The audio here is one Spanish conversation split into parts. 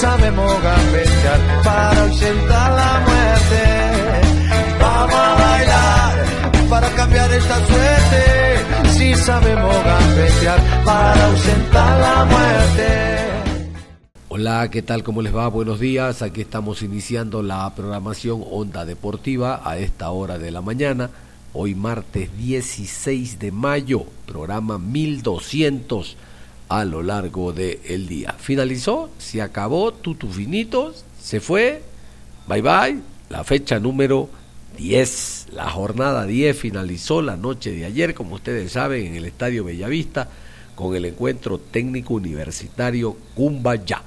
Sabemos gambetear para ausentar la muerte. Vamos a bailar para cambiar esta suerte. Si sabemos gambetear para ausentar la muerte. Hola, ¿qué tal? ¿Cómo les va? Buenos días. Aquí estamos iniciando la programación Onda Deportiva a esta hora de la mañana. Hoy martes 16 de mayo, programa 1200 a lo largo del día. Finalizó, se acabó, tutu finito, se fue, bye bye, la fecha número 10, la jornada 10 finalizó la noche de ayer, como ustedes saben, en el Estadio Bellavista, con el encuentro técnico universitario Cumbayá.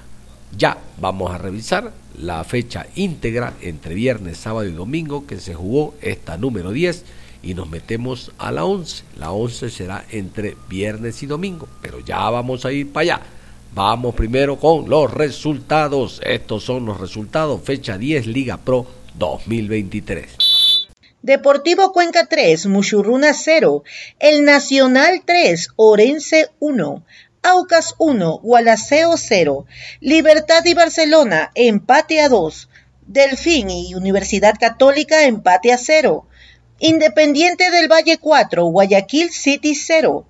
Ya vamos a revisar la fecha íntegra entre viernes, sábado y domingo que se jugó esta número 10 y nos metemos a la 11. La 11 será entre viernes y domingo, pero ya vamos a ir para allá. Vamos primero con los resultados. Estos son los resultados. Fecha 10, Liga Pro 2023. Deportivo Cuenca 3, Muchurruna 0, El Nacional 3, Orense 1, Aucas 1, Gualaceo 0, Libertad y Barcelona, empate a 2, Delfín y Universidad Católica, empate a 0, Independiente del Valle 4, Guayaquil City 0.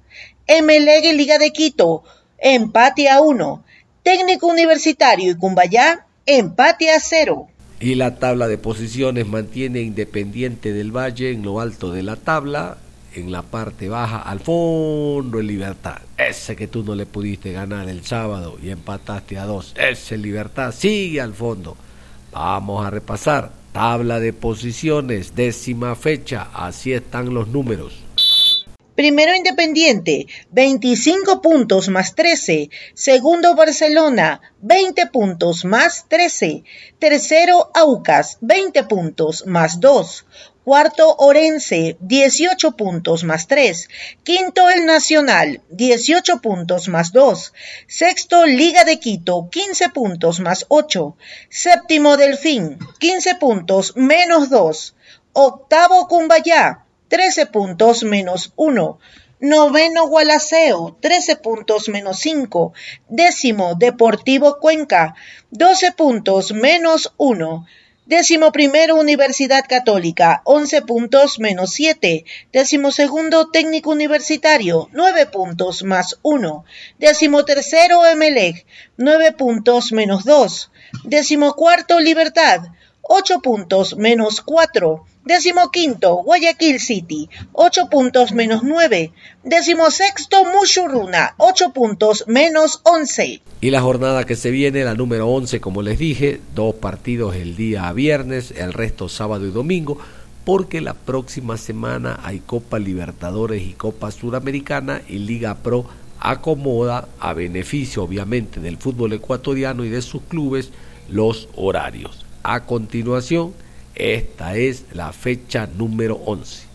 MLG Liga de Quito, empate a 1. Técnico Universitario y Cumbayá, empate a 0. Y la tabla de posiciones mantiene Independiente del Valle en lo alto de la tabla, en la parte baja, al fondo en Libertad. Ese que tú no le pudiste ganar el sábado y empataste a dos. Ese Libertad sigue al fondo. Vamos a repasar. Tabla de posiciones, décima fecha, así están los números. Primero Independiente, 25 puntos más 13. Segundo Barcelona, 20 puntos más 13. Tercero Aucas, 20 puntos más 2. Cuarto Orense, 18 puntos más 3. Quinto El Nacional, 18 puntos más 2. Sexto Liga de Quito, 15 puntos más 8. Séptimo Delfín, 15 puntos menos 2. Octavo Cumbayá, 13 puntos menos 1. Noveno Gualaceo, 13 puntos menos 5. Décimo Deportivo Cuenca, 12 puntos menos 1. Décimo primero, Universidad Católica, 11 puntos menos 7. Décimo segundo, Técnico Universitario, 9 puntos más 1. Décimo tercero, Emelec, 9 puntos menos 2. Décimo cuarto, Libertad, 8 puntos menos 4. Décimo quinto, Guayaquil City, 8 puntos menos 9. Décimo sexto, Mushuruna, 8 puntos menos 11. Y la jornada que se viene, la número 11, como les dije, dos partidos el día viernes, el resto sábado y domingo, porque la próxima semana hay Copa Libertadores y Copa Suramericana y Liga Pro acomoda, a beneficio obviamente del fútbol ecuatoriano y de sus clubes, los horarios. A continuación, esta es la fecha número 11.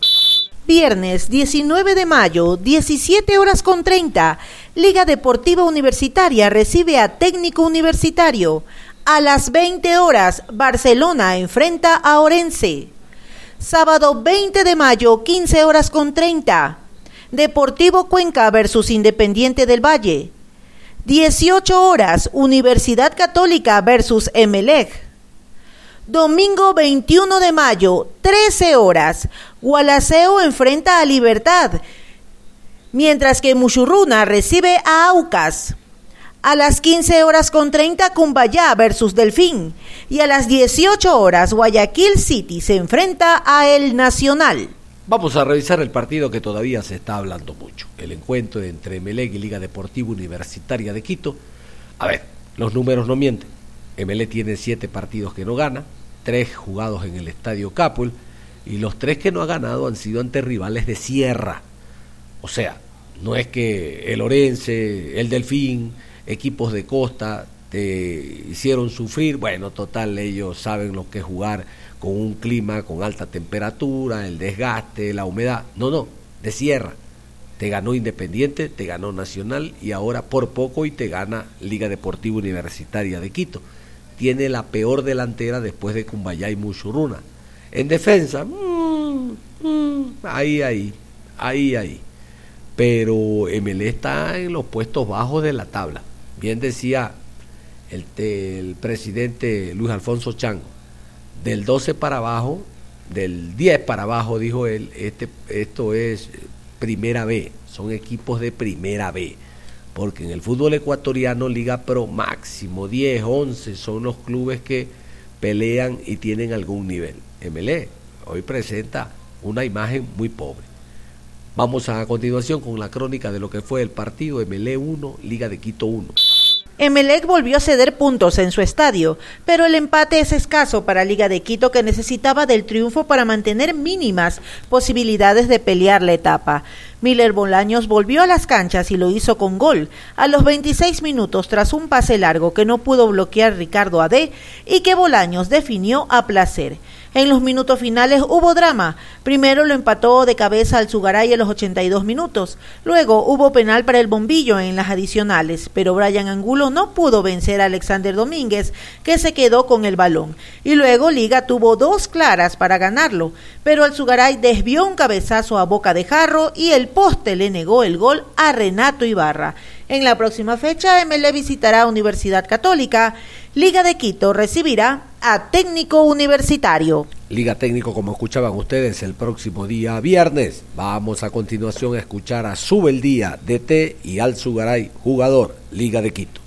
Viernes 19 de mayo, 17 horas con 30. Liga Deportiva Universitaria recibe a Técnico Universitario. A las 20 horas, Barcelona enfrenta a Orense. Sábado 20 de mayo, 15 horas con 30. Deportivo Cuenca versus Independiente del Valle. 18 horas, Universidad Católica versus Emelec. Domingo 21 de mayo, 13 horas. Gualaceo enfrenta a Libertad, mientras que Muchurruna recibe a Aucas. A las 15 horas con 30 Cumbayá versus Delfín y a las 18 horas Guayaquil City se enfrenta a El Nacional. Vamos a revisar el partido que todavía se está hablando mucho, el encuentro entre Meleg y Liga Deportiva Universitaria de Quito, A ver, los números no mienten. MLE tiene siete partidos que no gana, tres jugados en el Estadio Capul, y los tres que no ha ganado han sido ante rivales de sierra. O sea, no es que el Orense, el Delfín, equipos de costa te hicieron sufrir. Bueno, total, ellos saben lo que es jugar con un clima con alta temperatura, el desgaste, la humedad. No, no, de sierra. Te ganó Independiente, te ganó Nacional y ahora por poco y te gana Liga Deportiva Universitaria de Quito. Tiene la peor delantera después de Cumbayá y Muchuruna. En defensa, mm, mm, ahí, ahí, ahí, ahí. Pero MLE está en los puestos bajos de la tabla. Bien decía el, el presidente Luis Alfonso Chango, del 12 para abajo, del 10 para abajo, dijo él, este, esto es primera B, son equipos de primera B. Porque en el fútbol ecuatoriano, Liga Pro máximo 10, 11 son los clubes que pelean y tienen algún nivel. MLE hoy presenta una imagen muy pobre. Vamos a continuación con la crónica de lo que fue el partido MLE 1, Liga de Quito 1. Emelec volvió a ceder puntos en su estadio, pero el empate es escaso para Liga de Quito que necesitaba del triunfo para mantener mínimas posibilidades de pelear la etapa. Miller Bolaños volvió a las canchas y lo hizo con gol a los 26 minutos tras un pase largo que no pudo bloquear Ricardo Ade y que Bolaños definió a placer. En los minutos finales hubo drama. Primero lo empató de cabeza al Zugaray a los 82 minutos. Luego hubo penal para el bombillo en las adicionales, pero Brian Angulo no pudo vencer a Alexander Domínguez, que se quedó con el balón. Y luego Liga tuvo dos claras para ganarlo, pero el Zugaray desvió un cabezazo a boca de jarro y el poste le negó el gol a Renato Ibarra. En la próxima fecha, ML visitará Universidad Católica. Liga de Quito recibirá a Técnico Universitario. Liga Técnico, como escuchaban ustedes, el próximo día viernes. Vamos a continuación a escuchar a Subeldía, DT y Al Sugaray, jugador, Liga de Quito.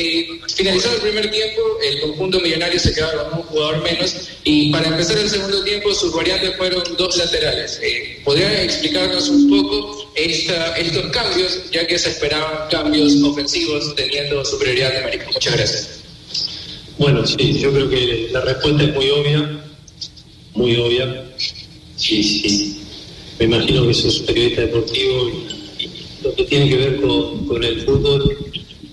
Eh, finalizado el primer tiempo, el conjunto millonario se quedaba con un jugador menos y para empezar el segundo tiempo sus variantes fueron dos laterales. Eh, ¿Podrían explicarnos un poco esta, estos cambios, ya que se esperaban cambios ofensivos teniendo superioridad numérica? Muchas gracias. Bueno, sí, yo creo que la respuesta es muy obvia, muy obvia. Sí, sí. Me imagino que sos periodista deportivo y, y lo que tiene que ver con, con el fútbol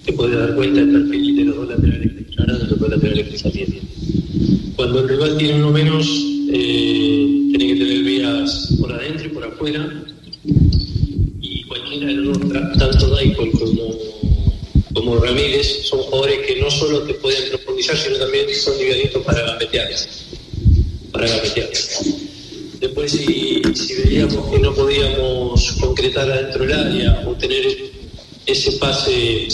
te puedes dar cuenta del perfil de los dos laterales que de los dos laterales que. Cuando el rival tiene uno menos, eh, que tener vías por adentro y por afuera. Y cualquiera de los dos, tanto Daikol como, como Ramírez, son jugadores que no solo te pueden profundizar, sino también son livianitos para gambetear. Para gambetear. Después, si, si veíamos que no podíamos concretar adentro del área o tener ese pase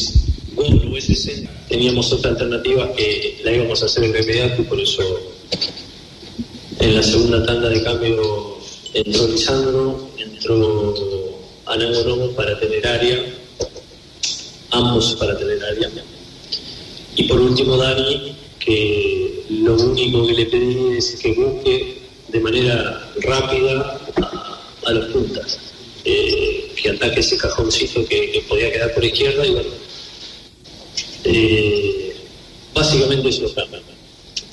gol o teníamos otra alternativa que la íbamos a hacer en inmediato y por eso en la segunda tanda de cambio entró Lisandro, entró Anagoromo para tener área, ambos para tener área. Y por último Dani, que lo único que le pedí es que busque de manera rápida a, a las puntas. Eh, que ataque ese cajoncito que podía quedar por izquierda y bueno, eh, básicamente eso es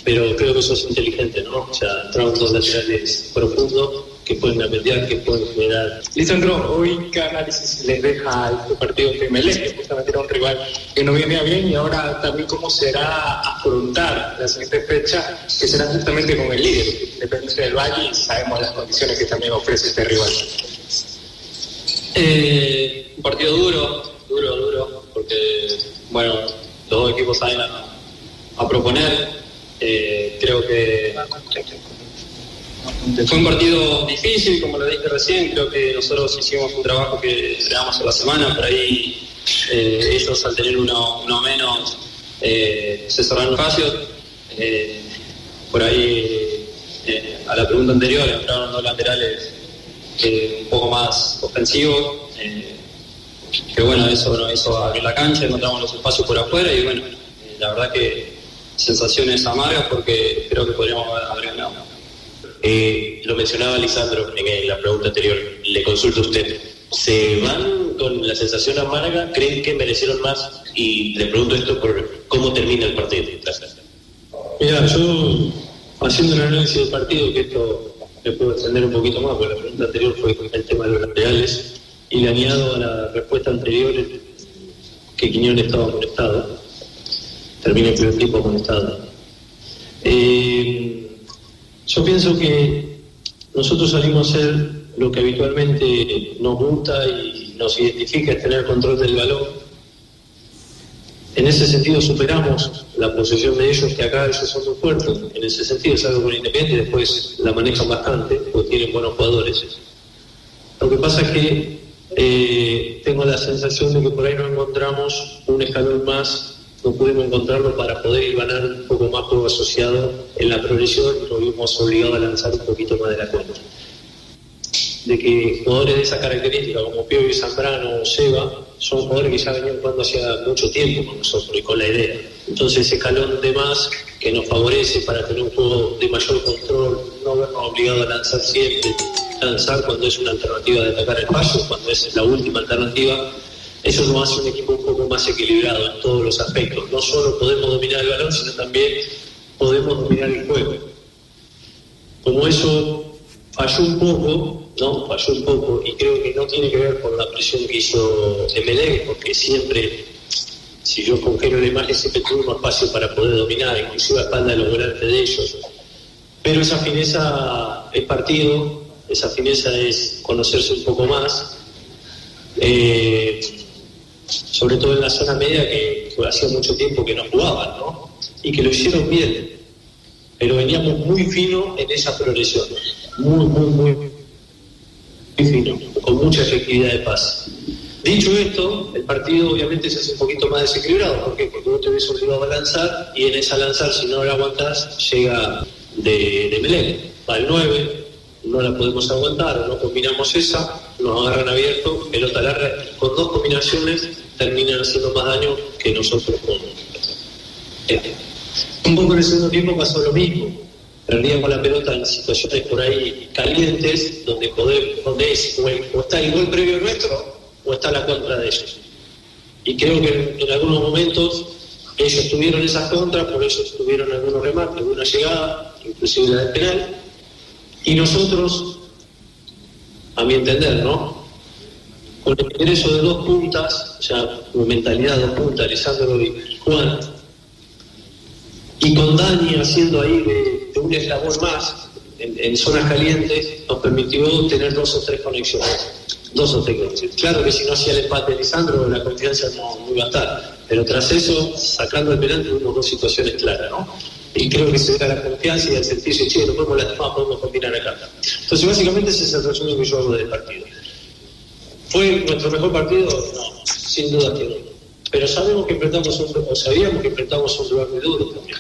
Pero creo que eso es inteligente, ¿no? O sea, dos laterales profundos que pueden apetear, que pueden generar. Lisandro, hoy qué análisis les deja este partido de Melec, que justamente era un rival que no venía bien, y ahora también cómo será afrontar la siguiente fecha, que será justamente con el líder, Independiente del Valle, y sabemos las condiciones que también ofrece este rival. Eh, un partido duro, duro, duro, porque, bueno, los dos equipos saben a, proponer. Eh, creo que fue un partido difícil, como lo dije recién. Creo que nosotros hicimos un trabajo que esperábamos a la semana. Por ahí eh, ellos, al tener uno, menos, eh, se cerraron espacios. Eh, por ahí, eh, a la pregunta anterior, entraron dos laterales un poco más ofensivos. Que bueno, eso nos hizo abrir la cancha, encontramos los espacios por afuera y bueno, eh, la verdad que sensaciones amargas porque creo que podríamos haber ganado. Eh, lo mencionaba Lisandro en la pregunta anterior, le consulto a usted. se van con la sensación amarga, creen que merecieron más y le pregunto esto por cómo termina el partido. Mira, yo haciendo un análisis del partido, que esto me puedo extender un poquito más, porque la pregunta anterior fue el tema de los laterales, y le añado a la respuesta anterior que Quiñones estaba amonestado, termina el primer tiempo amonestado. Eh, yo pienso que nosotros salimos a ser lo que habitualmente nos gusta y nos identifica es tener control del balón en ese sentido superamos la posesión de ellos, que acá ellos son muy fuertes. En ese sentido, es algo con Independiente después la manejan bastante, porque tienen buenos jugadores. Lo que pasa es que eh, tengo la sensación de que por ahí no encontramos un escalón más, no pudimos encontrarlo para poder ir ganar un poco más juego asociado en la progresión y nos vimos obligados a lanzar un poquito más de la cuenta. De que jugadores de esa característica, como Pio y Zambrano o Seba, son jugadores que ya venían jugando hacía mucho tiempo con nosotros y con la idea. Entonces ese escalón de más que nos favorece para tener un juego de mayor control, no vernos obligados a lanzar siempre, lanzar cuando es una alternativa de atacar el paso, cuando es la última alternativa, eso nos hace un equipo un poco más equilibrado en todos los aspectos. No solo podemos dominar el balón, sino también podemos dominar el juego. Como eso falló un poco, ¿no? Falló un poco y creo que no tiene que ver con la presión que hizo MLE, porque siempre, si yo congelo la imagen, siempre tuve un espacio para poder dominar, inclusive a espalda de los volantes de ellos. Pero esa fineza es partido, esa fineza es conocerse un poco más, eh, sobre todo en la zona media que hacía mucho tiempo que no jugaban, ¿no? Y que lo hicieron bien, pero veníamos muy fino en esa progresión, muy, muy, muy fino, con mucha efectividad de paz. Dicho esto, el partido obviamente se hace un poquito más desequilibrado. ¿Por qué? Porque vos te ves obligado a lanzar y en esa lanzar, si no la aguantás, llega de, de Melén. Va el 9, no la podemos aguantar, no combinamos esa, nos agarran abierto, pelota larga, con dos combinaciones terminan haciendo más daño que nosotros con. Este. Un poco en el segundo tiempo pasó lo mismo perdíamos la pelota en situaciones por ahí calientes, donde, poder, donde es, o, está el gol previo nuestro o está la contra de ellos. Y creo que en, algunos momentos ellos tuvieron esas contras, por eso tuvieron algunos remates, alguna llegada, inclusive la del penal, y nosotros, a mi entender, ¿no? Con el ingreso de dos puntas, o sea, mentalidad de dos puntas, Alessandro y Juan, y con Dani haciendo ahí de, un eslabón más en, zonas calientes, nos permitió tener dos o tres conexiones. Dos o tres conexiones. Claro que si no hacía el empate de Lisandro, la confianza no, iba a estar. Pero tras eso, sacando el penal, tuvimos dos situaciones claras, ¿no? Y creo que se da la confianza y el sentirse, che, no podemos lastimar, podemos combinar acá. Entonces, básicamente ese es el resumen que yo hago del partido. ¿Fue nuestro mejor partido? No, sin duda que no pero sabemos que enfrentamos un, o sabíamos que enfrentamos un lugar muy duro también,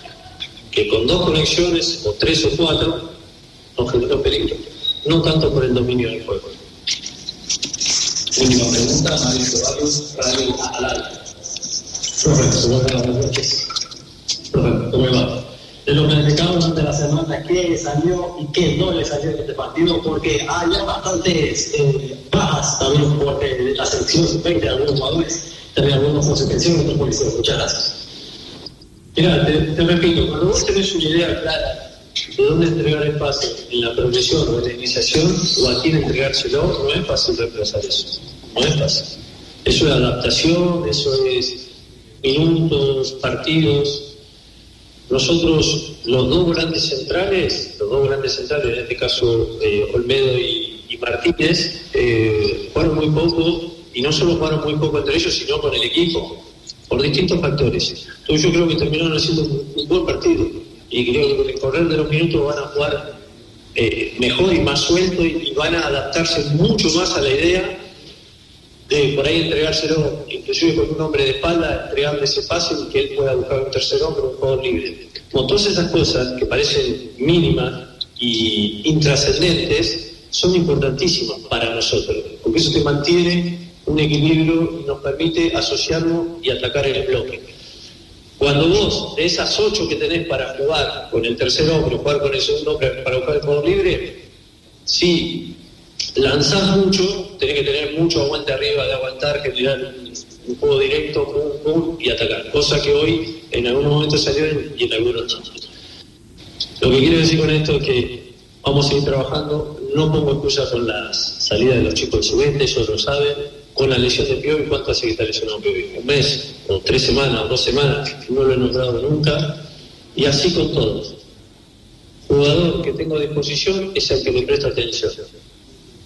que con dos conexiones, o tres o cuatro, generó peligro, no tanto por el dominio del juego. Última pregunta, Mario Ceballos, Radio Atalaya. Profesor, buenas noches. Profesor, ¿cómo va? De lo explicamos durante la semana, qué salió y qué no le salió en este partido, porque hay bastantes eh, bajas también por la selección 20 de algunos jugadores tener alguna consecuencia en nuestra policía. Muchas gracias. Mira, te, repito, cuando vos tenés una idea clara de dónde entregar el pase, en la progresión o en la iniciación, o a quién entregárselo, no es fácil reemplazar eso. No es fácil. Eso es adaptación, eso es minutos, partidos. Nosotros, los dos grandes centrales, los dos grandes centrales, en este caso eh, Olmedo y, Martínez, eh, fueron muy poco y no solo jugaron muy poco entre ellos, sino con el equipo, por distintos factores. Entonces yo creo que terminaron haciendo un, buen partido y creo que con el correr de los minutos van a jugar eh, mejor y más suelto y, van a adaptarse mucho más a la idea de por ahí entregárselo, inclusive con un hombre de espalda, entregarle ese pase y que él pueda buscar un tercer hombre, un juego libre. Como todas esas cosas que parecen mínimas y intrascendentes, son importantísimas para nosotros, porque eso te mantiene un equilibrio y nos permite asociarlo y atacar el bloque. Cuando vos, de esas ocho que tenés para jugar con el tercer hombre, jugar con el segundo hombre para buscar el juego libre, si lanzás mucho, tenés que tener mucho aguante arriba de aguantar, que tirar un juego directo, pum, pum, y atacar. Cosa que hoy en algunos momentos salió y en algunos no. Lo que quiero decir con esto es que vamos a seguir trabajando. No pongo excusa con las salidas de los chicos de su ellos lo saben. Con la lesión de Piovi, ¿cuánto hace que está lesionado Piovi? ¿Un mes? ¿O tres semanas? ¿O dos semanas? No lo he nombrado nunca. Y así con todos. Jugador que tengo a disposición es el que le presta atención.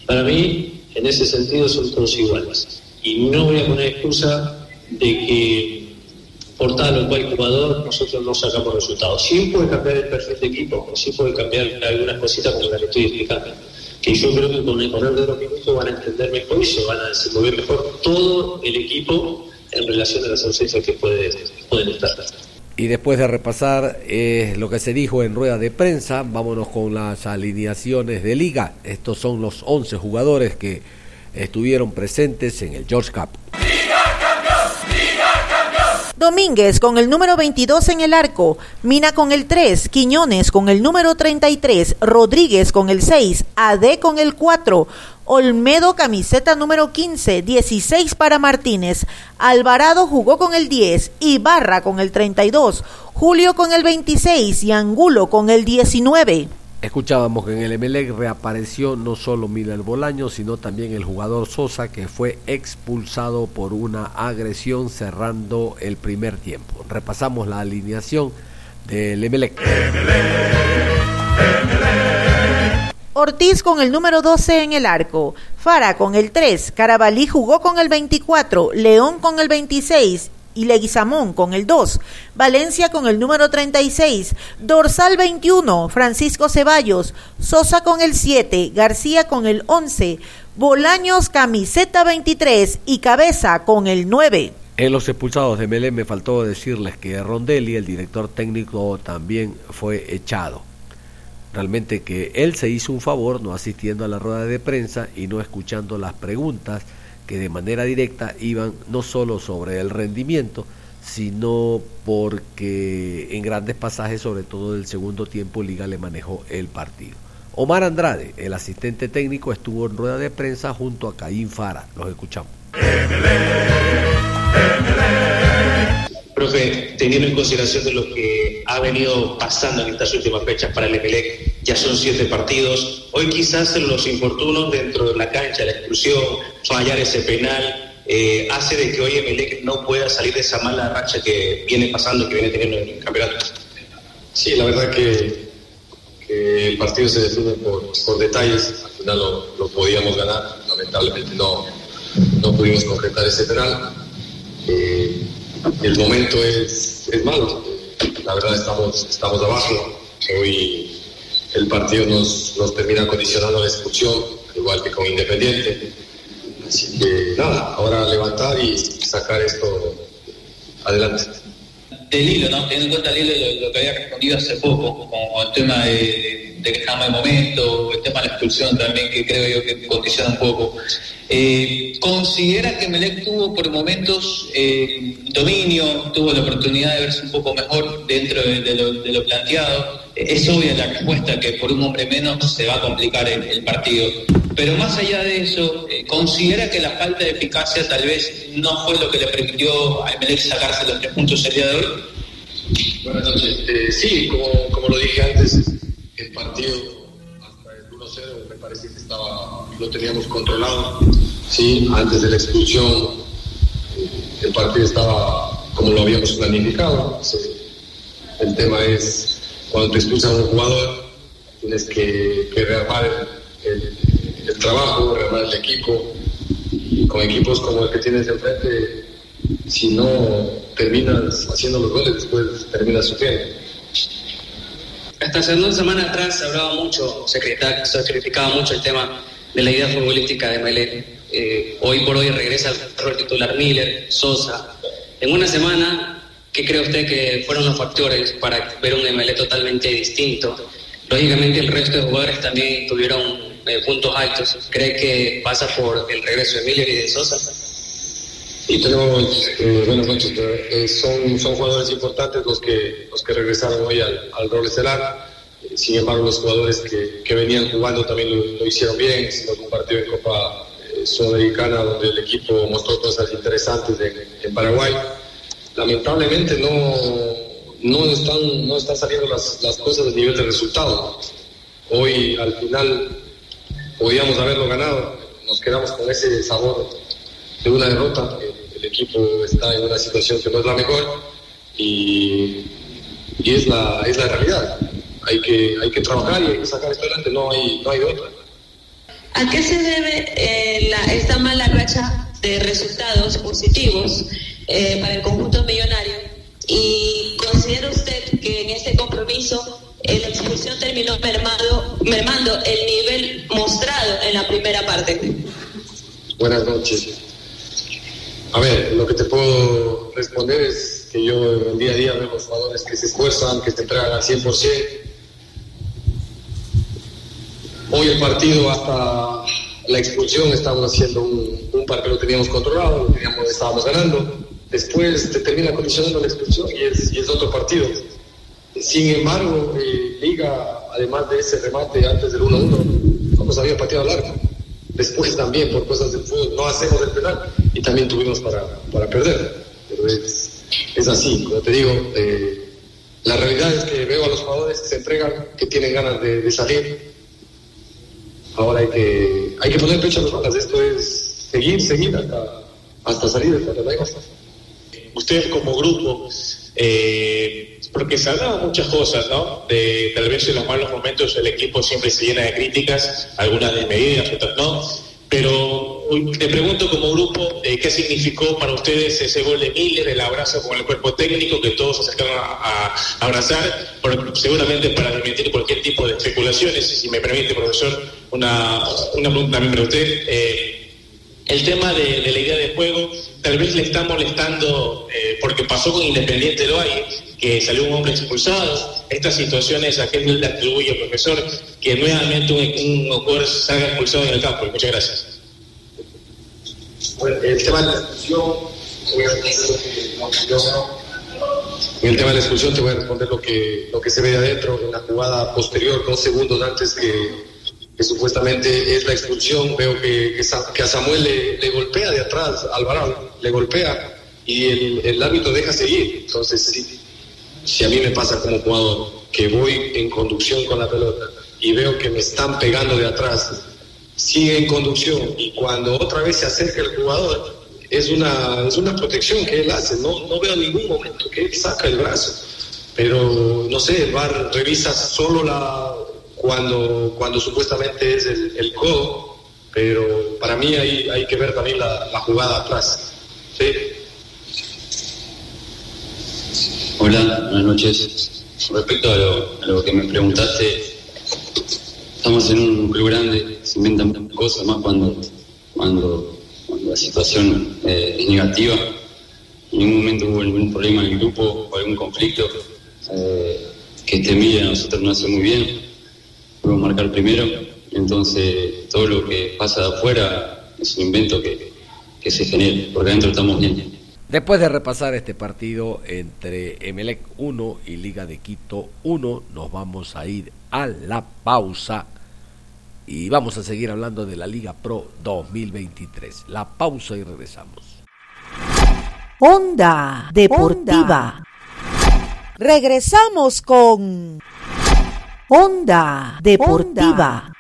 Para mí, en ese sentido, son todos iguales. Y no voy a poner excusa de que por tal o cual jugador nosotros no sacamos resultados. Sí puede cambiar el perfil de equipo, sí puede cambiar algunas cositas como las que estoy explicando. Que yo creo que con el correr de los minutos van a entender mejor y se van a desenvolver mejor todo el equipo en relación a las ausencias que puede, pueden estar. Y después de repasar eh, lo que se dijo en rueda de prensa, vámonos con las alineaciones de liga. Estos son los 11 jugadores que estuvieron presentes en el George Cup. Domínguez con el número 22 en el arco, Mina con el 3, Quiñones con el número 33, Rodríguez con el 6, AD con el 4, Olmedo camiseta número 15, 16 para Martínez, Alvarado jugó con el 10, Ibarra con el 32, Julio con el 26 y Angulo con el 19. Escuchábamos que en el Emelec reapareció no solo Miller Bolaño, sino también el jugador Sosa, que fue expulsado por una agresión cerrando el primer tiempo. Repasamos la alineación del Emelec. Ortiz con el número 12 en el arco, Fara con el 3, Carabalí jugó con el 24, León con el 26 y Leguizamón con el 2, Valencia con el número 36, Dorsal 21, Francisco Ceballos, Sosa con el 7, García con el 11, Bolaños camiseta 23 y Cabeza con el 9. En los expulsados de Melé me faltó decirles que Rondelli, el director técnico, también fue echado. Realmente que él se hizo un favor no asistiendo a la rueda de prensa y no escuchando las preguntas que de manera directa iban no solo sobre el rendimiento, sino porque en grandes pasajes, sobre todo del segundo tiempo, Liga le manejó el partido. Omar Andrade, el asistente técnico, estuvo en rueda de prensa junto a Caín Fara. Los escuchamos. Profe, teniendo en consideración de lo que ha venido pasando en estas últimas fechas para el Emelec, ya son siete partidos. Hoy quizás los infortunos dentro de la cancha, la exclusión, fallar ese penal, eh, hace de que hoy Emelec no pueda salir de esa mala racha que viene pasando, que viene teniendo en el campeonato. Sí, la verdad que, el partido se define por, detalles. Al final lo, podíamos ganar, lamentablemente no, no pudimos concretar ese penal. Eh, el momento es, es malo. La verdad estamos, estamos abajo. Hoy el partido nos, nos termina condicionando la expulsión, igual que con Independiente. Así que nada, ahora levantar y sacar esto adelante. El hilo, ¿no? Teniendo en cuenta el hilo lo, que había respondido hace poco, con el tema de, de que estamos en momento, el tema de la expulsión también, que creo yo que condiciona un poco. Eh, ¿Considera que Melec tuvo por momentos eh, dominio, tuvo la oportunidad de verse un poco mejor dentro de, lo, planteado? Es obvia la respuesta que por un hombre menos se va a complicar el, partido. Pero más allá de eso, eh, ¿considera que la falta de eficacia tal vez no fue lo que le permitió a Melec sacarse los tres puntos el día de hoy? Buenas noches. sí, como lo dije antes, el partido me parece que estaba, lo teníamos controlado. Sí, antes de la expulsión, el partido estaba como lo habíamos planificado. El tema es, cuando te expulsan a un jugador, tienes que, rearmar el, trabajo, rearmar el equipo. Y con equipos como el que tienes enfrente, si no terminas haciendo los goles, después terminas sufriendo. Hasta hace dos semanas atrás se hablaba mucho, se criticaba, mucho el tema de la idea futbolística de Melé. Eh, hoy por hoy regresa el titular Miller, Sosa. En una semana, ¿qué cree usted que fueron los factores para ver un MLE totalmente distinto? Lógicamente el resto de jugadores también tuvieron eh, puntos altos. ¿Cree que pasa por el regreso de Miller y de Sosa? Y tenemos eh, noches. Eh, son, son jugadores importantes los que, los que regresaron hoy al, al rol estelar. Eh, sin embargo, los jugadores que, que venían jugando también lo, hicieron bien. Hicimos un partido en Copa sudamericana donde el equipo mostró cosas interesantes en, Paraguay. Lamentablemente no, no, están, no están saliendo las, las cosas del nivel de resultado. Hoy al final podíamos haberlo ganado, nos quedamos con ese sabor de una derrota. El equipo está en una situación que no es la mejor y, y es, la, es la realidad. Hay que, hay que trabajar y hay que sacar esto adelante, no hay, no hay otra. ¿A qué se debe eh, la, esta mala racha de resultados positivos eh, para el conjunto millonario? ¿Y considera usted que en este compromiso eh, la expulsión terminó mermado, mermando el nivel mostrado en la primera parte? Buenas noches. A ver, lo que te puedo responder es que yo en el día a día veo los jugadores que se esfuerzan, que se entregan al 100%, Hoy el partido hasta la expulsión estábamos haciendo un, un par que lo teníamos controlado, lo teníamos, estábamos ganando. Después te termina condicionando la expulsión y es, otro partido. Sin embargo, eh, Liga, además de ese remate antes del 1-1, no nos había pateado largo. Después también, por cosas del fútbol, no hacemos el penal y también tuvimos para, para perder. Pero es, es así, como te digo, eh, la realidad es que veo a los jugadores que se entregan, que tienen ganas de, salir, Ahora hay que, hay que poner pecho a las balas. Esto es seguir, seguir hasta, hasta salir de esta Ustedes como grupo, eh, porque se hablaban muchas cosas, ¿no? De tal vez en los malos momentos el equipo siempre se llena de críticas, algunas desmedidas, otras no. Pero te pregunto como grupo, eh, ¿qué significó para ustedes ese gol de Miller, el abrazo con el cuerpo técnico, que todos se acercaron a, abrazar, seguramente para permitir cualquier tipo de especulaciones? Si me permite, profesor, una, una pregunta también para usted. Eh, el tema de, la idea de juego tal vez le está molestando eh, porque pasó con Independiente de Valle, que salió un hombre expulsado. Estas situaciones, ¿a qué le atribuye, profesor, que nuevamente un, un jugador salga expulsado en el campo? Muchas gracias. Bueno, el tema de la expulsión, En el tema de la expulsión te voy a responder lo que, lo que se ve adentro en la jugada posterior, dos segundos antes que supuestamente es la expulsión, veo que, que, a Samuel le, golpea de atrás, Alvarado, le golpea y el, el deja seguir. Entonces, si, si a mí me pasa como jugador que voy en conducción con la pelota y veo que me están pegando de atrás, sigue en conducción y cuando otra vez se acerca el jugador, es una, es una protección que él hace, no, no veo ningún momento que él saca el brazo. Pero no sé, el VAR revisa solo la, cuando, cuando supuestamente es el, el codo, pero para mí hay, hay que ver también la, jugada atrás. ¿sí? Hola, buenas noches. Respecto a lo, a lo, que me preguntaste, estamos en un club grande, se inventan cosas más cuando, cuando, cuando la situación eh, es negativa. En ningún momento hubo ningún problema en el grupo o algún conflicto. Eh, que este Milla a nosotros no hace muy bien puedo marcar primero, entonces todo lo que pasa de afuera es un invento que, que se genera, porque adentro estamos bien. Después de repasar este partido entre Emelec 1 y Liga de Quito 1, nos vamos a ir a la pausa y vamos a seguir hablando de la Liga Pro 2023. La pausa y regresamos. Onda Deportiva. Regresamos con Onda Deportiva.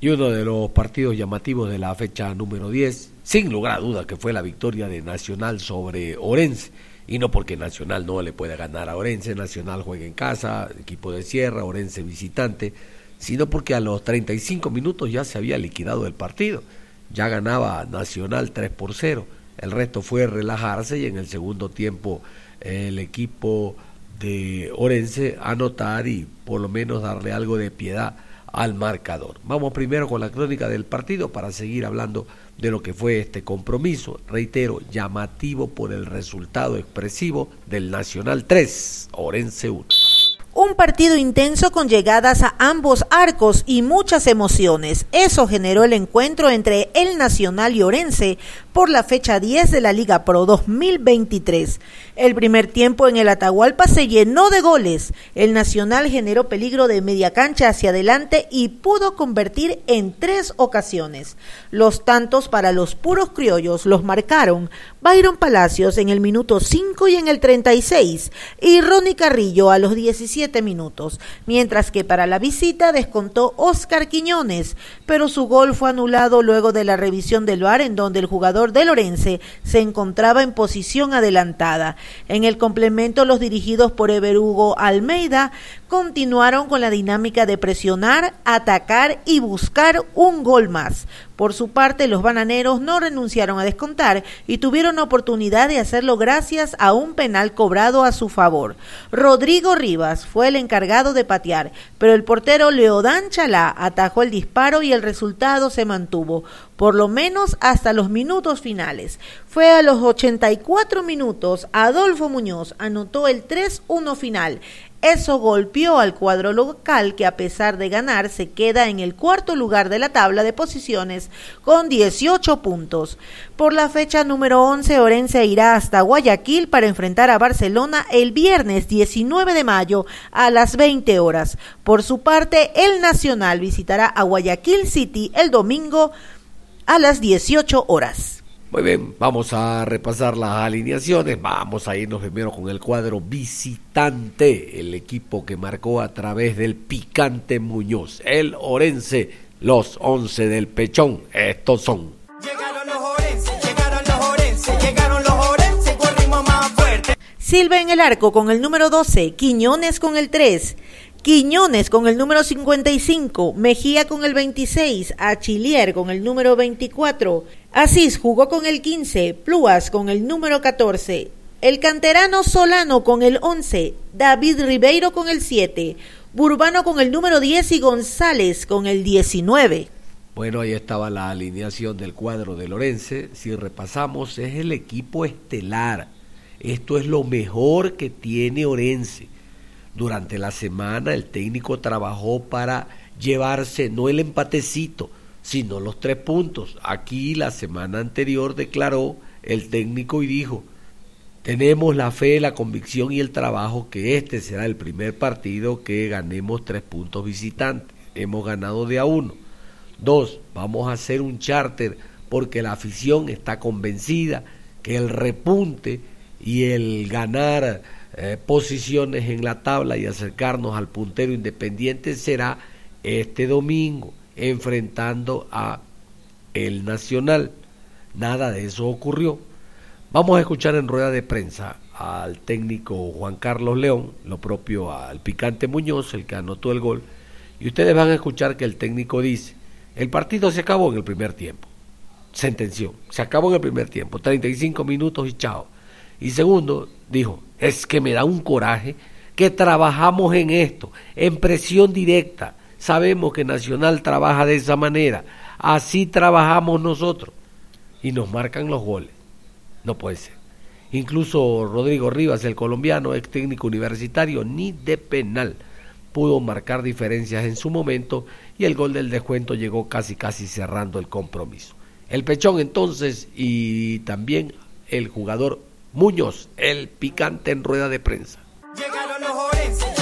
Y uno de los partidos llamativos de la fecha número 10, sin lugar a dudas, que fue la victoria de Nacional sobre Orense. Y no porque Nacional no le pueda ganar a Orense, Nacional juega en casa, equipo de Sierra, Orense visitante, sino porque a los 35 minutos ya se había liquidado el partido. Ya ganaba Nacional 3 por 0. El resto fue relajarse y en el segundo tiempo el equipo de Orense anotar y por lo menos darle algo de piedad al marcador. Vamos primero con la crónica del partido para seguir hablando de lo que fue este compromiso, reitero, llamativo por el resultado expresivo del Nacional 3, Orense 1. Un partido intenso con llegadas a ambos arcos y muchas emociones. Eso generó el encuentro entre el Nacional y Orense por la fecha 10 de la Liga Pro 2023. El primer tiempo en el Atahualpa se llenó de goles. El Nacional generó peligro de media cancha hacia adelante y pudo convertir en tres ocasiones. Los tantos para los puros criollos los marcaron Byron Palacios en el minuto 5 y en el 36 y Ronnie Carrillo a los 17 minutos, mientras que para la visita descontó Oscar Quiñones, pero su gol fue anulado luego de la revisión del VAR en donde el jugador de Lorense se encontraba en posición adelantada. En el complemento los dirigidos por Everugo Almeida continuaron con la dinámica de presionar, atacar y buscar un gol más. Por su parte, los bananeros no renunciaron a descontar y tuvieron oportunidad de hacerlo gracias a un penal cobrado a su favor. Rodrigo Rivas fue el encargado de patear, pero el portero Leodán Chalá atajó el disparo y el resultado se mantuvo, por lo menos hasta los minutos finales. Fue a los 84 minutos, Adolfo Muñoz anotó el 3-1 final. Eso golpeó al cuadro local que a pesar de ganar se queda en el cuarto lugar de la tabla de posiciones con 18 puntos. Por la fecha número 11, Orense irá hasta Guayaquil para enfrentar a Barcelona el viernes 19 de mayo a las 20 horas. Por su parte, el Nacional visitará a Guayaquil City el domingo a las 18 horas. Muy bien, vamos a repasar las alineaciones. Vamos a irnos primero con el cuadro visitante, el equipo que marcó a través del picante Muñoz, el Orense, los 11 del Pechón. Estos son. Llegaron los Orense, llegaron los Orense, llegaron los Orense con ritmo más fuerte. Silva en el arco con el número 12, Quiñones con el 3. Quiñones con el número 55, Mejía con el 26, Achilier con el número 24, Asís jugó con el 15, Pluas con el número 14, el canterano Solano con el 11, David Ribeiro con el 7, Burbano con el número 10 y González con el 19. Bueno, ahí estaba la alineación del cuadro de Lorense. Si repasamos, es el equipo estelar. Esto es lo mejor que tiene Orense. Durante la semana el técnico trabajó para llevarse no el empatecito, sino los tres puntos. Aquí la semana anterior declaró el técnico y dijo, tenemos la fe, la convicción y el trabajo que este será el primer partido que ganemos tres puntos visitantes. Hemos ganado de a uno. Dos, vamos a hacer un charter porque la afición está convencida que el repunte y el ganar eh, posiciones en la tabla y acercarnos al puntero independiente será este domingo enfrentando a el Nacional. Nada de eso ocurrió. Vamos a escuchar en rueda de prensa al técnico Juan Carlos León, lo propio al picante Muñoz, el que anotó el gol, y ustedes van a escuchar que el técnico dice, el partido se acabó en el primer tiempo. Sentenció, se acabó en el primer tiempo, 35 minutos y chao. Y segundo, dijo, es que me da un coraje que trabajamos en esto, en presión directa. Sabemos que Nacional trabaja de esa manera. Así trabajamos nosotros. Y nos marcan los goles. No puede ser. Incluso Rodrigo Rivas, el colombiano, ex técnico universitario, ni de penal pudo marcar diferencias en su momento y el gol del descuento llegó casi casi cerrando el compromiso. El pechón entonces y también el jugador Muñoz, el picante en rueda de prensa. Llegaron los Orense,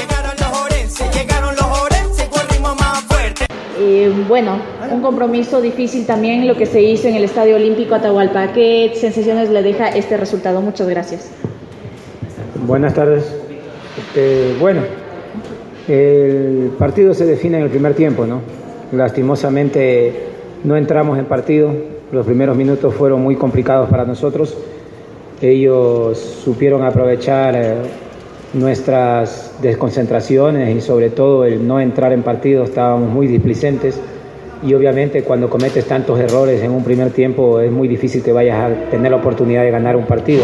fuerte. bueno, un compromiso difícil también lo que se hizo en el Estadio Olímpico Atahualpa. ¿Qué sensaciones le deja este resultado? Muchas gracias. Buenas tardes. Eh, bueno, el partido se define en el primer tiempo, ¿no? Lastimosamente no entramos en partido. Los primeros minutos fueron muy complicados para nosotros ellos supieron aprovechar eh, nuestras desconcentraciones y sobre todo el no entrar en partido, estábamos muy displicentes y obviamente cuando cometes tantos errores en un primer tiempo es muy difícil que vayas a tener la oportunidad de ganar un partido.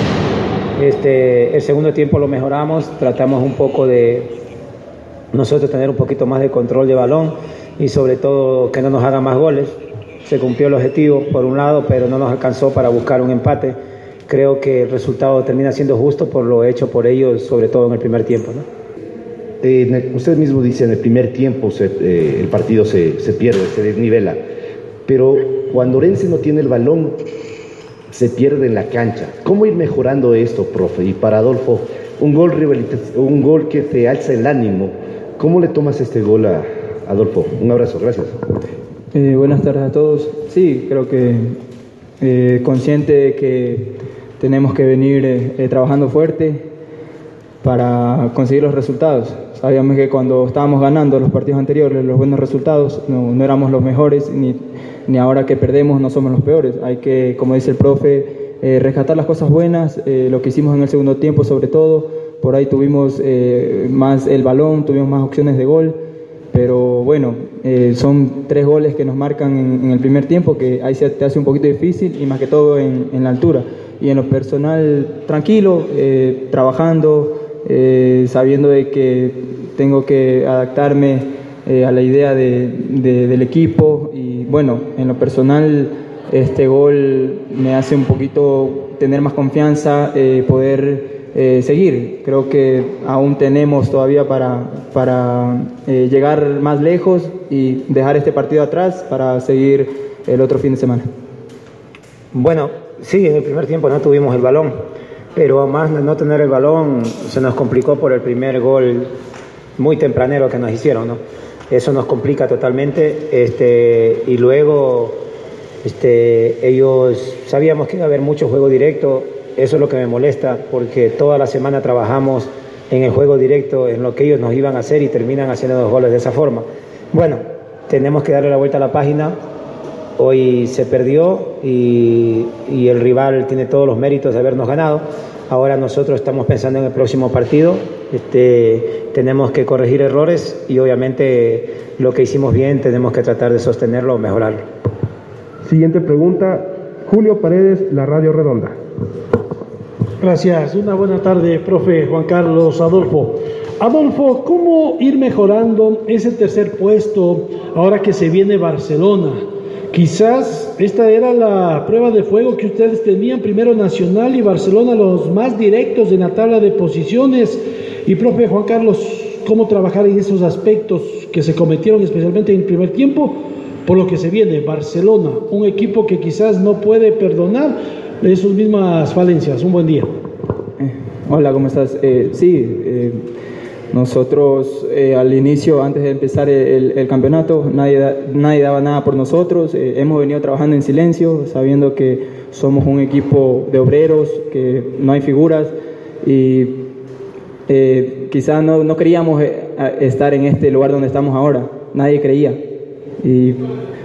Este, el segundo tiempo lo mejoramos, tratamos un poco de nosotros tener un poquito más de control de balón y sobre todo que no nos hagan más goles. Se cumplió el objetivo por un lado, pero no nos alcanzó para buscar un empate creo que el resultado termina siendo justo por lo hecho por ellos, sobre todo en el primer tiempo. usted mismo dice en el primer tiempo el partido se, se pierde, se desnivela, pero cuando Orense no tiene el balón, se pierde en la cancha. ¿Cómo ir mejorando esto, profe? Y para Adolfo, un gol, un gol que te alza el ánimo. ¿Cómo le tomas este gol a Adolfo? Un abrazo, gracias. Eh, buenas tardes a todos. Sí, creo que eh, consciente de que tenemos que venir eh, trabajando fuerte para conseguir los resultados. Sabíamos que cuando estábamos ganando los partidos anteriores, los buenos resultados, no, no éramos los mejores, ni, ni, ahora que perdemos no somos los peores. Hay que, como dice el profe, eh, rescatar las cosas buenas, eh, lo que hicimos en el segundo tiempo sobre todo, por ahí tuvimos eh, más el balón, tuvimos más opciones de gol, pero bueno, son tres goles que nos marcan en, el primer tiempo, que ahí se te hace un poquito difícil y más que todo en, en la altura. Y en lo personal, tranquilo, trabajando, eh, sabiendo de que tengo que adaptarme eh, a la idea del equipo y bueno, en lo personal este gol me hace un poquito tener más confianza, eh, poder seguir. Creo que aún tenemos todavía para, para llegar más lejos y dejar este partido atrás para seguir el otro fin de semana. Bueno, sí, en el primer tiempo no tuvimos el balón pero más no tener el balón se nos complicó por el primer gol muy tempranero que nos hicieron, ¿no? Eso nos complica totalmente este, y luego este, ellos sabíamos que iba a haber mucho juego directo, eso es lo que me molesta porque toda la semana trabajamos en el juego directo, en lo que ellos nos iban a hacer y terminan haciendo los goles de esa forma. Bueno, tenemos que darle la vuelta a la página, Hoy se perdió y, el rival tiene todos los méritos de habernos ganado. Ahora nosotros estamos pensando en el próximo partido. Este, tenemos que corregir errores y obviamente lo que hicimos bien tenemos que tratar de sostenerlo o mejorarlo. Siguiente pregunta, Julio Paredes, La Radio Redonda. Gracias. Una buena tarde, profe Juan Carlos Adolfo. Adolfo, ¿cómo ir mejorando ese tercer puesto ahora que se viene Barcelona? Quizás esta era la prueba de fuego que ustedes tenían, primero Nacional y Barcelona, los más directos en la tabla de posiciones. Y profe Juan Carlos, ¿cómo trabajar en esos aspectos que se cometieron especialmente en el primer tiempo? Por lo que se viene, Barcelona, un equipo que quizás no puede perdonar de sus mismas falencias. Un buen día. Eh, hola, ¿cómo estás? Eh, sí. Eh, nosotros eh, al inicio, antes de empezar el, campeonato, nadie, nadie, daba nada por nosotros. Eh, hemos venido trabajando en silencio, sabiendo que somos un equipo de obreros, que no hay figuras y eh, quizás no, no queríamos estar en este lugar donde estamos ahora. Nadie creía. Y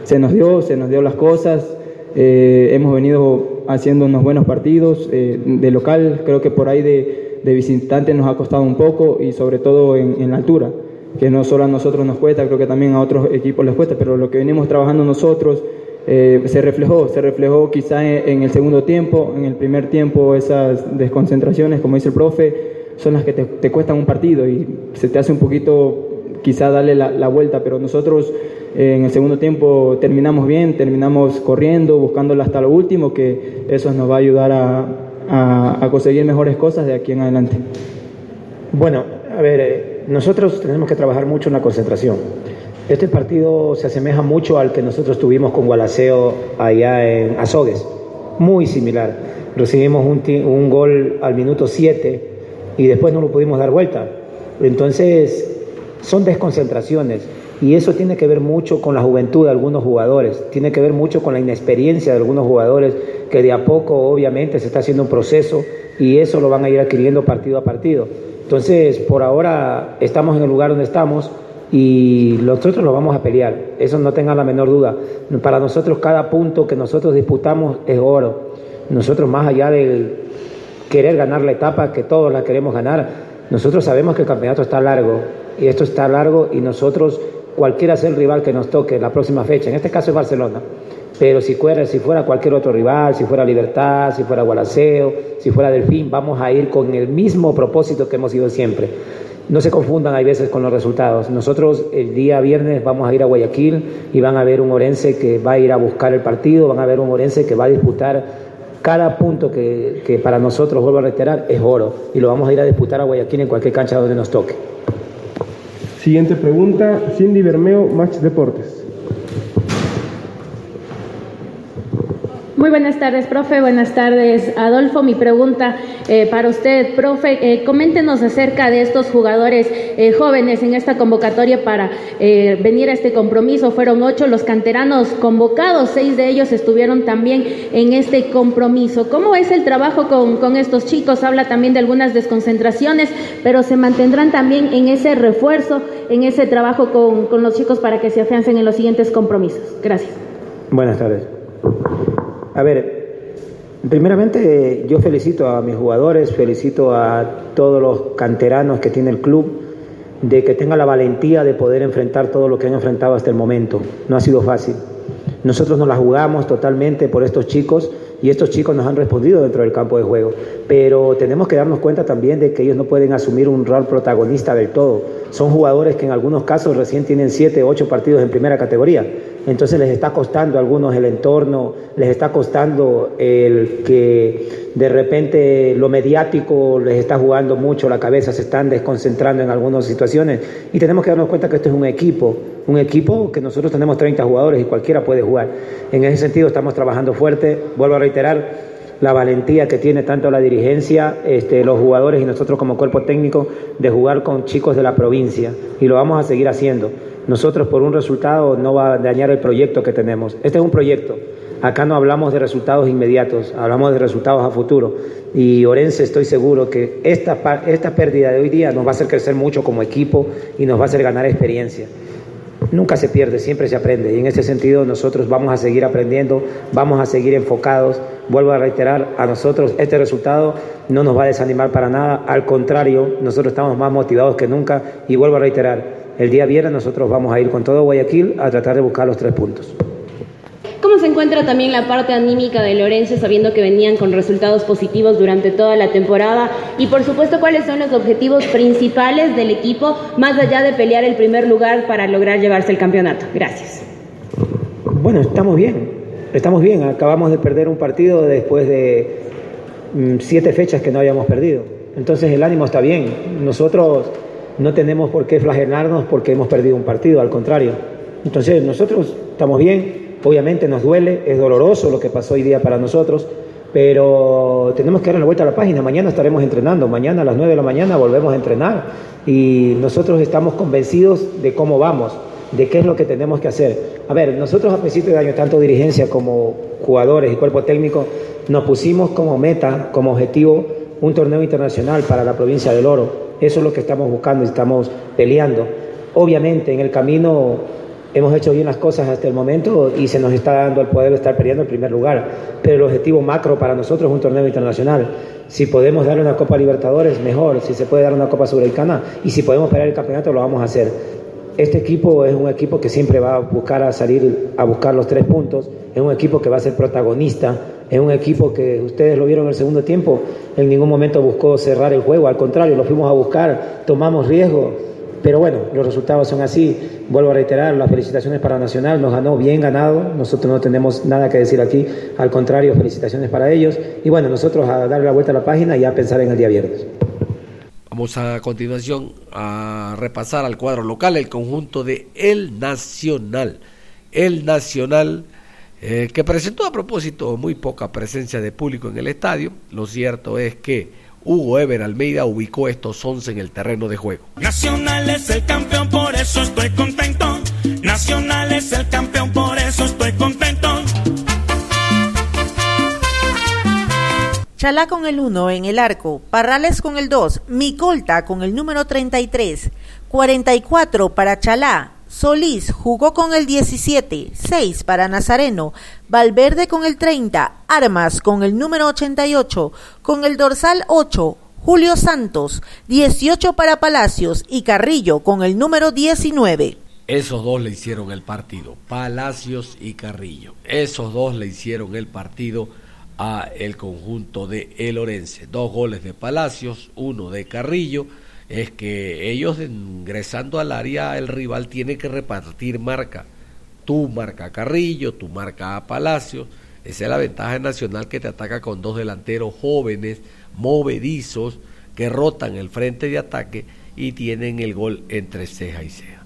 se nos dio, se nos dio las cosas. hemos venido haciendo unos buenos partidos de local, creo que por ahí de de visitantes nos ha costado un poco y sobre todo en, la altura, que no solo a nosotros nos cuesta, creo que también a otros equipos les cuesta, pero lo que venimos trabajando nosotros eh, se reflejó, se reflejó quizá en, el segundo tiempo, en el primer tiempo esas desconcentraciones, como dice el profe, son las que te, cuestan un partido y se te hace un poquito quizá darle la, vuelta, pero nosotros eh, en el segundo tiempo terminamos bien, terminamos corriendo, buscándola hasta lo último, que eso nos va a ayudar a, a, conseguir mejores cosas de aquí en adelante? Bueno, a ver, eh, nosotros tenemos que trabajar mucho en la concentración. Este partido se asemeja mucho al que nosotros tuvimos con Gualaceo allá en Azogues, muy similar. Recibimos un, un gol al minuto 7 y después no lo pudimos dar vuelta. Entonces, son desconcentraciones y eso tiene que ver mucho con la juventud de algunos jugadores, tiene que ver mucho con la inexperiencia de algunos jugadores que de a poco obviamente se está haciendo un proceso y eso lo van a ir adquiriendo partido a partido. Entonces, por ahora estamos en el lugar donde estamos y nosotros lo vamos a pelear, eso no tengan la menor duda. Para nosotros cada punto que nosotros disputamos es oro. Nosotros más allá de querer ganar la etapa, que todos la queremos ganar, nosotros sabemos que el campeonato está largo y esto está largo y nosotros, cualquiera sea el rival que nos toque la próxima fecha, en este caso es Barcelona, pero si fuera, si fuera cualquier otro rival, si fuera Libertad, si fuera Gualaceo, si fuera Delfín, vamos a ir con el mismo propósito que hemos ido siempre. No se confundan hay veces con los resultados. Nosotros el día viernes vamos a ir a Guayaquil y van a ver un Orense que va a ir a buscar el partido, van a ver un Orense que va a disputar cada punto que, que para nosotros, vuelvo a reiterar, es oro y lo vamos a ir a disputar a Guayaquil en cualquier cancha donde nos toque. Siguiente pregunta, Cindy Bermeo, Match Deportes. Muy buenas tardes, profe. Buenas tardes, Adolfo. Mi pregunta eh, para usted, profe, eh, coméntenos acerca de estos jugadores eh, jóvenes en esta convocatoria para venir a este compromiso. Fueron ocho los canteranos convocados, seis de ellos estuvieron también en este compromiso. ¿Cómo es el trabajo con, estos chicos? Habla también de algunas desconcentraciones, pero se mantendrán también en ese refuerzo, en ese trabajo con, con los chicos para que se afiancen en los siguientes compromisos. Gracias. Buenas tardes. A ver, primeramente yo felicito a mis jugadores, felicito a todos los canteranos que tiene el club de que tenga la valentía de poder enfrentar todo lo que han enfrentado hasta el momento. No ha sido fácil. Nosotros nos la jugamos totalmente por estos chicos y estos chicos nos han respondido dentro del campo de juego. Pero tenemos que darnos cuenta también de que ellos no pueden asumir un rol protagonista del todo. Son jugadores que en algunos casos recién tienen 7, 8 partidos en primera categoría. Entonces les está costando a algunos el entorno, les está costando el que de repente lo mediático les está jugando mucho la cabeza, se están desconcentrando en algunas situaciones. Y tenemos que darnos cuenta que esto es un equipo, un equipo que nosotros tenemos 30 jugadores y cualquiera puede jugar. En ese sentido estamos trabajando fuerte, vuelvo a reiterar, la valentía que tiene tanto la dirigencia, este, los jugadores y nosotros como cuerpo técnico de jugar con chicos de la provincia y lo vamos a seguir haciendo. Nosotros por un resultado no va a dañar el proyecto que tenemos. Este es un proyecto. Acá no hablamos de resultados inmediatos, hablamos de resultados a futuro. Y Orense estoy seguro que esta, esta pérdida de hoy día nos va a hacer crecer mucho como equipo y nos va a hacer ganar experiencia nunca se pierde, siempre se aprende. Y en ese sentido nosotros vamos a seguir aprendiendo, vamos a seguir enfocados. Vuelvo a reiterar, a nosotros este resultado no nos va a desanimar para nada, al contrario, nosotros estamos más motivados que nunca y vuelvo a reiterar, el día viernes nosotros vamos a ir con todo Guayaquil a tratar de buscar los tres puntos. ¿Cómo se encuentra también la parte anímica de Lorenzo, sabiendo que venían con resultados positivos durante toda la temporada? Y por supuesto, ¿cuáles son los objetivos principales del equipo, más allá de pelear el primer lugar para lograr llevarse el campeonato? Gracias. Bueno, estamos bien, estamos bien. Acabamos de perder un partido después de mm, siete fechas que no habíamos perdido. Entonces el ánimo está bien. Nosotros no tenemos por qué flagelarnos porque hemos perdido un partido, al contrario. Entonces nosotros estamos bien, Obviamente nos duele, es doloroso lo que pasó hoy día para nosotros, pero tenemos que darle la vuelta a la página. Mañana estaremos entrenando, mañana a las 9 de la mañana volvemos a entrenar y nosotros estamos convencidos de cómo vamos, de qué es lo que tenemos que hacer. A ver, nosotros a principio de año, tanto dirigencia como jugadores y cuerpo técnico, nos pusimos como meta, como objetivo, un torneo internacional para la provincia del Oro. Eso es lo que estamos buscando y estamos peleando. Obviamente en el camino hemos hecho bien las cosas hasta el momento y se nos está dando el poder estar perdiendo el primer lugar. Pero el objetivo macro para nosotros es un torneo internacional. Si podemos dar una Copa Libertadores, mejor. Si se puede dar una Copa Sudamericana y si podemos pelear el campeonato, lo vamos a hacer. Este equipo es un equipo que siempre va a buscar a salir a buscar los tres puntos. Es un equipo que va a ser protagonista. Es un equipo que ustedes lo vieron en el segundo tiempo. En ningún momento buscó cerrar el juego. Al contrario, lo fuimos a buscar, tomamos riesgo pero bueno, los resultados son así. Vuelvo a reiterar, las felicitaciones para Nacional, nos ganó bien ganado, nosotros no tenemos nada que decir aquí, al contrario, felicitaciones para ellos. Y bueno, nosotros a darle la vuelta a la página y a pensar en el día viernes. Vamos a continuación a repasar al cuadro local el conjunto de El Nacional. El Nacional eh, que presentó a propósito muy poca presencia de público en el estadio. Lo cierto es que Hugo Ever Almeida ubicó estos 11 en el terreno de juego. Nacional es el campeón, por eso estoy contento. Nacional es el campeón, por eso estoy contento. Chalá con el 1 en el arco, Parrales con el 2, Micolta con el número 33, 44 para Chalá, Solís jugó con el 17, 6 para Nazareno, Valverde con el 30, Armas con el número 88, con el dorsal 8, Julio Santos, 18 para Palacios y Carrillo con el número 19. Esos dos le hicieron el partido, Palacios y Carrillo. Esos dos le hicieron el partido a el conjunto de El Orense. Dos goles de Palacios, uno de Carrillo es que ellos ingresando al área, el rival tiene que repartir marca. Tú marca Carrillo, tú marca a Palacio. Esa es la ventaja nacional que te ataca con dos delanteros jóvenes, movedizos, que rotan el frente de ataque y tienen el gol entre ceja y ceja.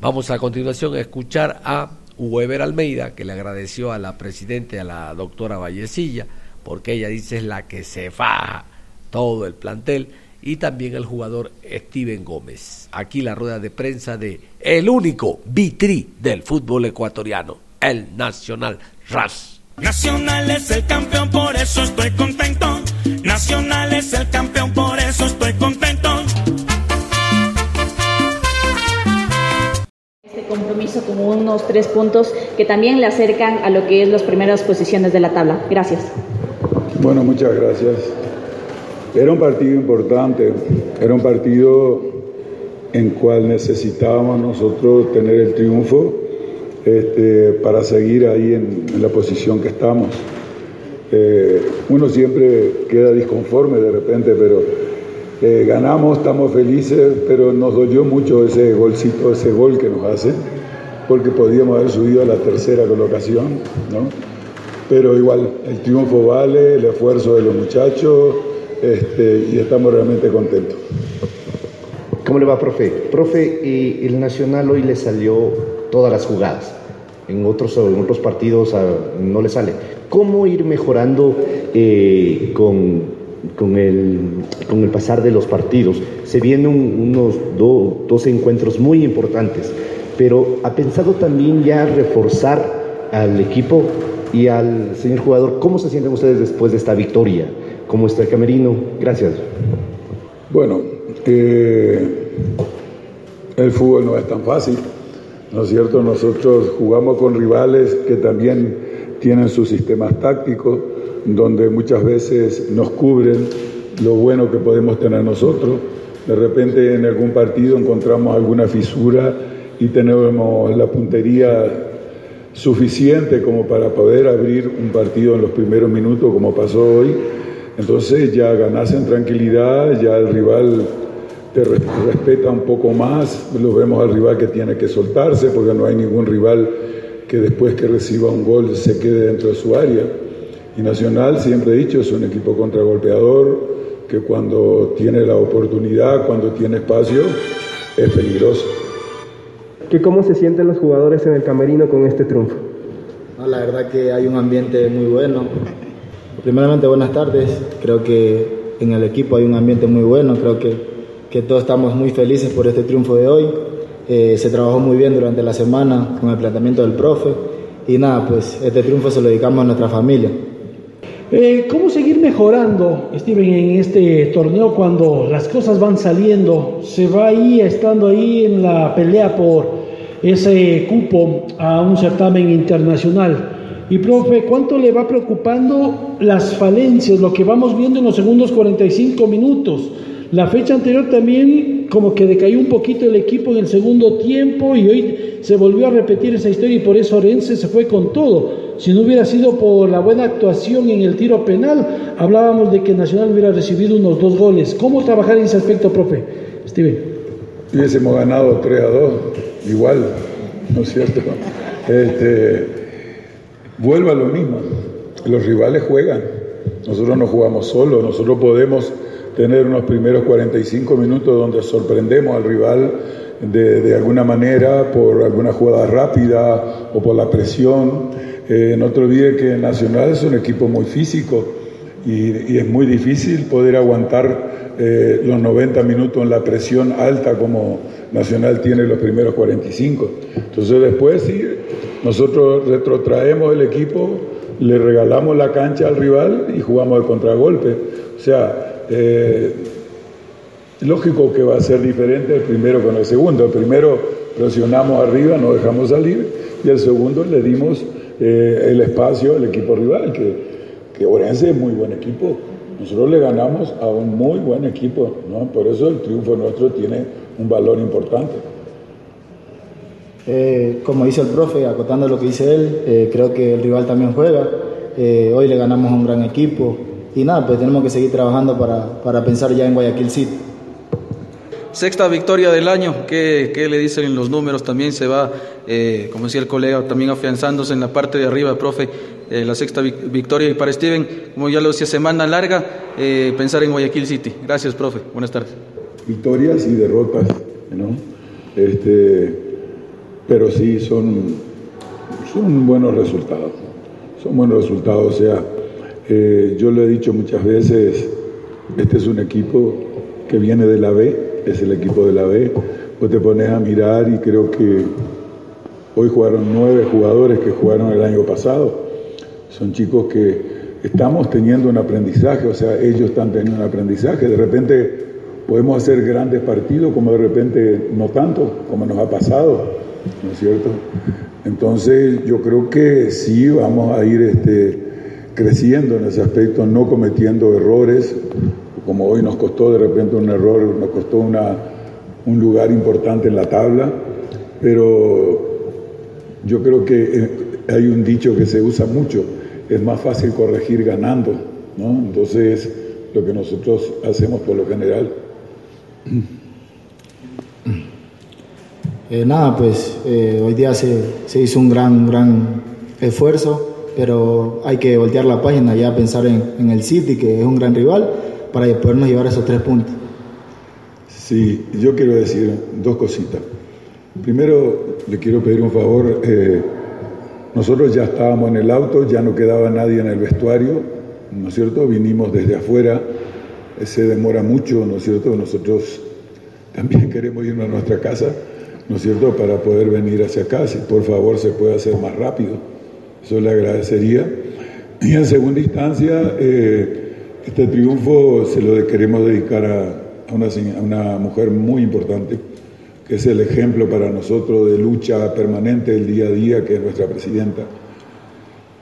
Vamos a continuación a escuchar a Weber Almeida, que le agradeció a la presidenta, a la doctora Vallecilla, porque ella dice es la que se faja todo el plantel, y también el jugador Steven Gómez. Aquí la rueda de prensa de el único vitri del fútbol ecuatoriano, el Nacional RAS. Nacional es el campeón, por eso estoy contento. Nacional es el campeón, por eso estoy contento. Este compromiso como unos tres puntos que también le acercan a lo que es las primeras posiciones de la tabla. Gracias. Bueno, muchas gracias. Era un partido importante, era un partido en cual necesitábamos nosotros tener el triunfo este, para seguir ahí en, la posición que estamos. Eh, uno siempre queda disconforme de repente, pero eh, ganamos, estamos felices, pero nos dolió mucho ese golcito, ese gol que nos hace, porque podíamos haber subido a la tercera colocación, ¿no? Pero igual, el triunfo vale, el esfuerzo de los muchachos, este, y estamos realmente contentos. ¿Cómo le va, profe? Profe, eh, el Nacional hoy le salió todas las jugadas. En otros, en otros partidos ah, no le sale. ¿Cómo ir mejorando eh, con, con, el, con, el, pasar de los partidos? Se vienen unos dos encuentros muy importantes, pero ¿ha pensado también ya reforzar al equipo y al señor jugador? ¿Cómo se sienten ustedes después de esta victoria? ¿Cómo está el camerino? Gracias. Bueno, eh, el fútbol no es tan fácil. ¿no es cierto? Nosotros jugamos con rivales que también tienen sus sistemas tácticos, donde muchas veces nos cubren lo bueno que podemos tener nosotros. De repente en algún partido encontramos alguna fisura y tenemos la puntería suficiente como para poder abrir un partido en los primeros minutos, como pasó hoy. Entonces ya ganás en tranquilidad, ya el rival te respeta un poco más, lo vemos al rival que tiene que soltarse, porque no hay ningún rival que después que reciba un gol se quede dentro de su área. Y Nacional, siempre he dicho, es un equipo contragolpeador, que cuando tiene la oportunidad, cuando tiene espacio, es peligroso. ¿Qué, ¿Cómo se sienten los jugadores en el camerino con este triunfo? No, la verdad que hay un ambiente muy bueno. Primeramente, buenas tardes. Creo que en el equipo hay un ambiente muy bueno. Creo que que todos estamos muy felices por este triunfo de hoy. Eh, se trabajó muy bien durante la semana con el planteamiento del profe y nada, pues este triunfo se lo dedicamos a nuestra familia. Eh, ¿Cómo seguir mejorando, Steven, en este torneo cuando las cosas van saliendo? Se va ahí, estando ahí en la pelea por ese cupo a un certamen internacional. Y profe, ¿cuánto le va preocupando las falencias, lo que vamos viendo en los segundos 45 minutos? La fecha anterior también como que decayó un poquito el equipo en el segundo tiempo y hoy se volvió a repetir esa historia y por eso Orense se fue con todo. Si no hubiera sido por la buena actuación en el tiro penal, hablábamos de que Nacional hubiera recibido unos dos goles. ¿Cómo trabajar en ese aspecto, profe? Steven. Hubiésemos ganado 3 a 2, igual, ¿no es cierto? Este, vuelvo a lo mismo, los rivales juegan, nosotros no jugamos solos, nosotros podemos tener unos primeros 45 minutos donde sorprendemos al rival de, alguna manera por alguna jugada rápida o por la presión. No te olvides que Nacional es un equipo muy físico y, y es muy difícil poder aguantar eh, los 90 minutos en la presión alta como Nacional tiene los primeros 45. Entonces después sí, nosotros retrotraemos el equipo, le regalamos la cancha al rival y jugamos el contragolpe. O sea, eh, lógico que va a ser diferente el primero con el segundo. El primero presionamos arriba, no dejamos salir, y el segundo le dimos eh, el espacio al equipo rival, que, que Orense es muy buen equipo. Nosotros le ganamos a un muy buen equipo, ¿no? por eso el triunfo nuestro tiene un valor importante. Eh, como dice el profe, acotando lo que dice él, creo que el rival también juega. hoy le ganamos a un gran equipo, y nada, pues tenemos que seguir trabajando para, para pensar ya en Guayaquil City. Sexta victoria del año, ¿qué, qué le dicen los números? También se va, eh, como decía el colega, también afianzándose en la parte de arriba, profe, eh, la sexta victoria. Y para Steven, como ya lo decía, semana larga, eh, pensar en Guayaquil City. Gracias, profe. Buenas tardes. victorias y derrotas, ¿no? Este, pero sí son, son buenos resultados, son buenos resultados, o sea, eh, yo lo he dicho muchas veces, este es un equipo que viene de la B, es el equipo de la B, vos te pones a mirar y creo que hoy jugaron nueve jugadores que jugaron el año pasado, son chicos que estamos teniendo un aprendizaje, o sea, ellos están teniendo un aprendizaje, de repente podemos hacer grandes partidos, como de repente no tanto, como nos ha pasado, ¿no es cierto? Entonces yo creo que sí vamos a ir este, creciendo en ese aspecto, no cometiendo errores, como hoy nos costó de repente un error, nos costó una, un lugar importante en la tabla, pero yo creo que eh, hay un dicho que se usa mucho, es más fácil corregir ganando, ¿no? Entonces, lo que nosotros hacemos por lo general. Eh, nada, pues eh, hoy día se, hizo un gran, gran esfuerzo, pero hay que voltear la página ya pensar en, en, el City, que es un gran rival, para podernos llevar esos tres puntos. Sí, yo quiero decir dos cositas. Primero, le quiero pedir un favor. Eh, nosotros ya estábamos en el auto, ya no quedaba nadie en el vestuario, ¿no es cierto? Vinimos desde afuera, se demora mucho, ¿no es cierto? Nosotros también queremos irnos a nuestra casa, ¿no es cierto? Para poder venir hacia acá, si por favor se puede hacer más rápido, eso le agradecería. Y en segunda instancia, eh, este triunfo se lo queremos dedicar a, una mujer muy importante, que es el ejemplo para nosotros de lucha permanente del día a día, que es nuestra presidenta.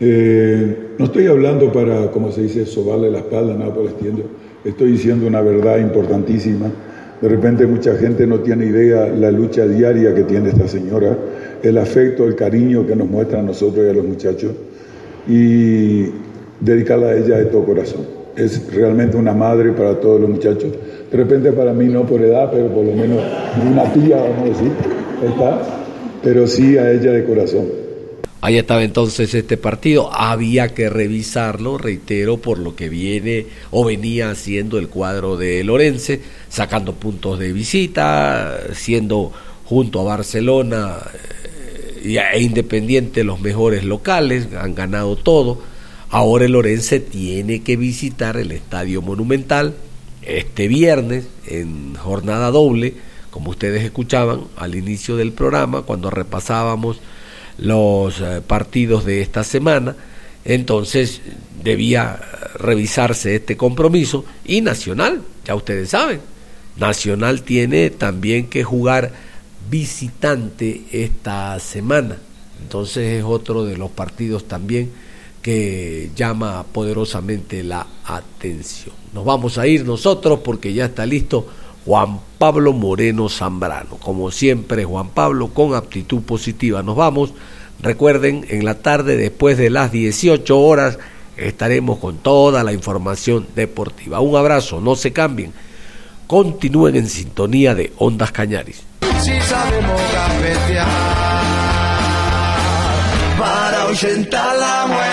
Eh, no estoy hablando para, como se dice, sobarle la espalda, nada por el estilo. Estoy diciendo una verdad importantísima. De repente mucha gente no tiene idea la lucha diaria que tiene esta señora, el afecto, el cariño que nos muestra a nosotros y a los muchachos, y dedicarla a ella de todo corazón es realmente una madre para todos los muchachos. De repente para mí no por edad, pero por lo menos una tía, vamos a decir, está, pero sí a ella de corazón. Ahí estaba entonces este partido, había que revisarlo, reitero, por lo que viene o venía haciendo el cuadro de Lorense, sacando puntos de visita, siendo junto a Barcelona e Independiente los mejores locales, han ganado todo. Ahora el Orense tiene que visitar el Estadio Monumental este viernes en jornada doble, como ustedes escuchaban al inicio del programa, cuando repasábamos los eh, partidos de esta semana. Entonces debía revisarse este compromiso y Nacional, ya ustedes saben, Nacional tiene también que jugar visitante esta semana. Entonces es otro de los partidos también que llama poderosamente la atención. Nos vamos a ir nosotros porque ya está listo Juan Pablo Moreno Zambrano. Como siempre, Juan Pablo con aptitud positiva. Nos vamos. Recuerden, en la tarde, después de las 18 horas, estaremos con toda la información deportiva. Un abrazo, no se cambien. Continúen en sintonía de Ondas Cañaris. Si para la muerte.